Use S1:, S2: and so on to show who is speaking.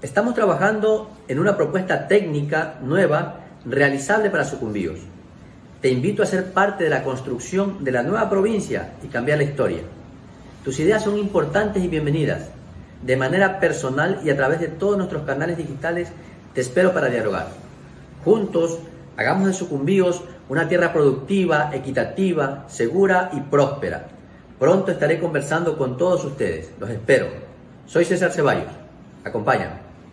S1: Estamos trabajando en una propuesta técnica nueva realizable para Sucumbíos. Te invito a ser parte de la construcción de la nueva provincia y cambiar la historia. Tus ideas son importantes y bienvenidas. De manera personal y a través de todos nuestros canales digitales te espero para dialogar. Juntos, hagamos de Sucumbíos una tierra productiva, equitativa, segura y próspera. Pronto estaré conversando con todos ustedes. Los espero. Soy César Ceballos. Acompáñame.